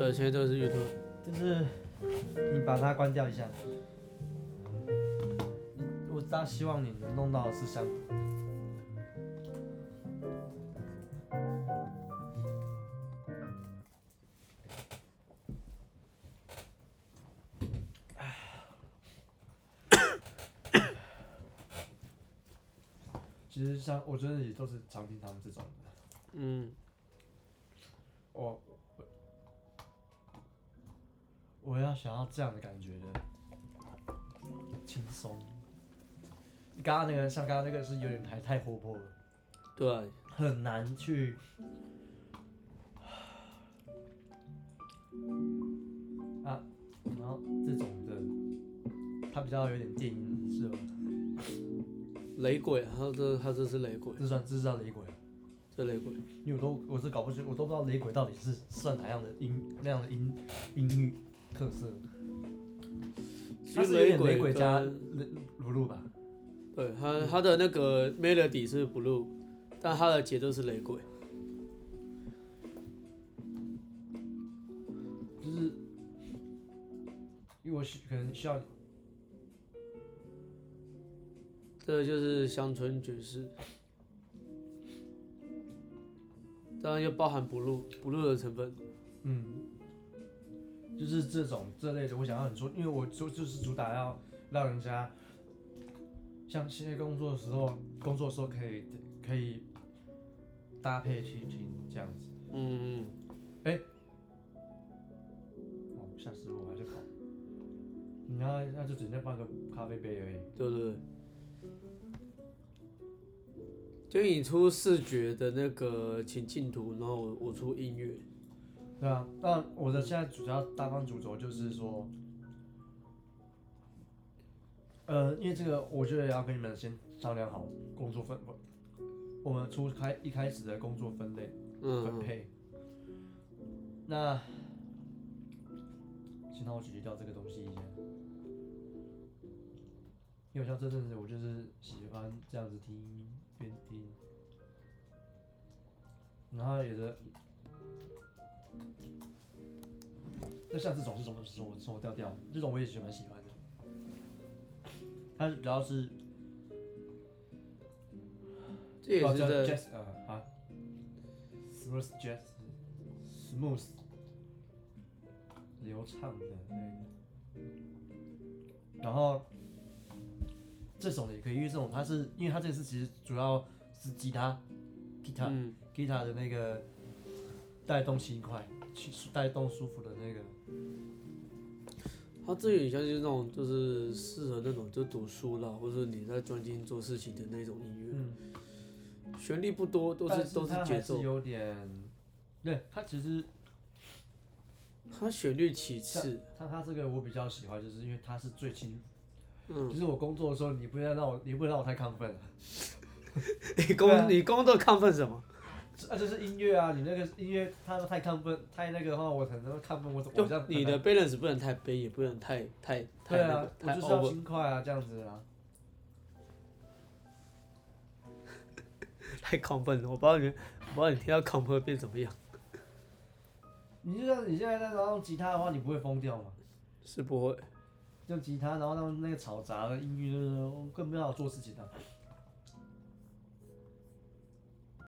对，现在都是 YouTube。就是你把它关掉一下。我大希望你能弄到的是香。其实像我觉得也都是常听他们这种的。嗯。要想要这样的感觉的，轻松。你刚刚那个像刚刚那个是有点太太活泼了，对，很难去。啊，然后这种的，它比较有点电音，是吧？雷鬼，他这他这是雷鬼，这算这是叫雷鬼，这雷鬼，因为我都我是搞不清，我都不知道雷鬼到底是算哪样的音那样的音音域特色。它是雷鬼雷鬼加 blue 吧？对，它它的那个 melody 是 blue，但它的节奏是雷鬼，就是因为我需可能需要。这个就是乡村爵士，当然又包含 blue blue 的成分。嗯，就是这种这类的，我想要很说，因为我就就是主打要让人家像现在工作的时候，工作的时候可以可以搭配去听这样子。嗯嗯。哎、欸，哦，吓死我还在跑。你那那就只能放个咖啡杯而已。对对对。就你出视觉的那个情境图，然后我出音乐，对啊。那我的现在主要大方主轴就是说，呃，因为这个我觉得也要跟你们先商量好工作分分，我们初开一开始的工作分类分配。嗯、那先让我解决掉这个东西一下，因为像这阵子我就是喜欢这样子听。边听，然后有的，那像这种是什么什么什么调调？这种我也是蛮喜欢的。它主要是，这也是叫 jazz 啊啊，smooth jazz，smooth，流畅的那个，然后。这种也可以，因为这种它是，因为它这次其实主要是吉他，吉他，嗯，吉他的那个带动轻快，带动舒服的那个。它这有点像就是那种，就是适合那种就读书啦，或者你在专心做事情的那种音乐。嗯，旋律不多，都是，是都是节奏。有点，对，它其实它旋律其次，它它这个我比较喜欢，就是因为它是最轻。嗯，就是我工作的时候，你不要让我，你不能让我太亢奋了。你工、啊、你工作亢奋什么？啊，就是音乐啊，你那个音乐它太亢奋，太那个的话，我可能亢奋，我我这样。你的 balance 不能太悲，也不能太太太。对啊，我就是要轻快啊，这样子啊。太亢奋了，我不知道你，我不知道你听到亢奋会变怎么样。你就像你现在在用吉他的话，你不会疯掉吗？是不会。用吉他，然后让那个嘈杂的音乐，更不要做事情了。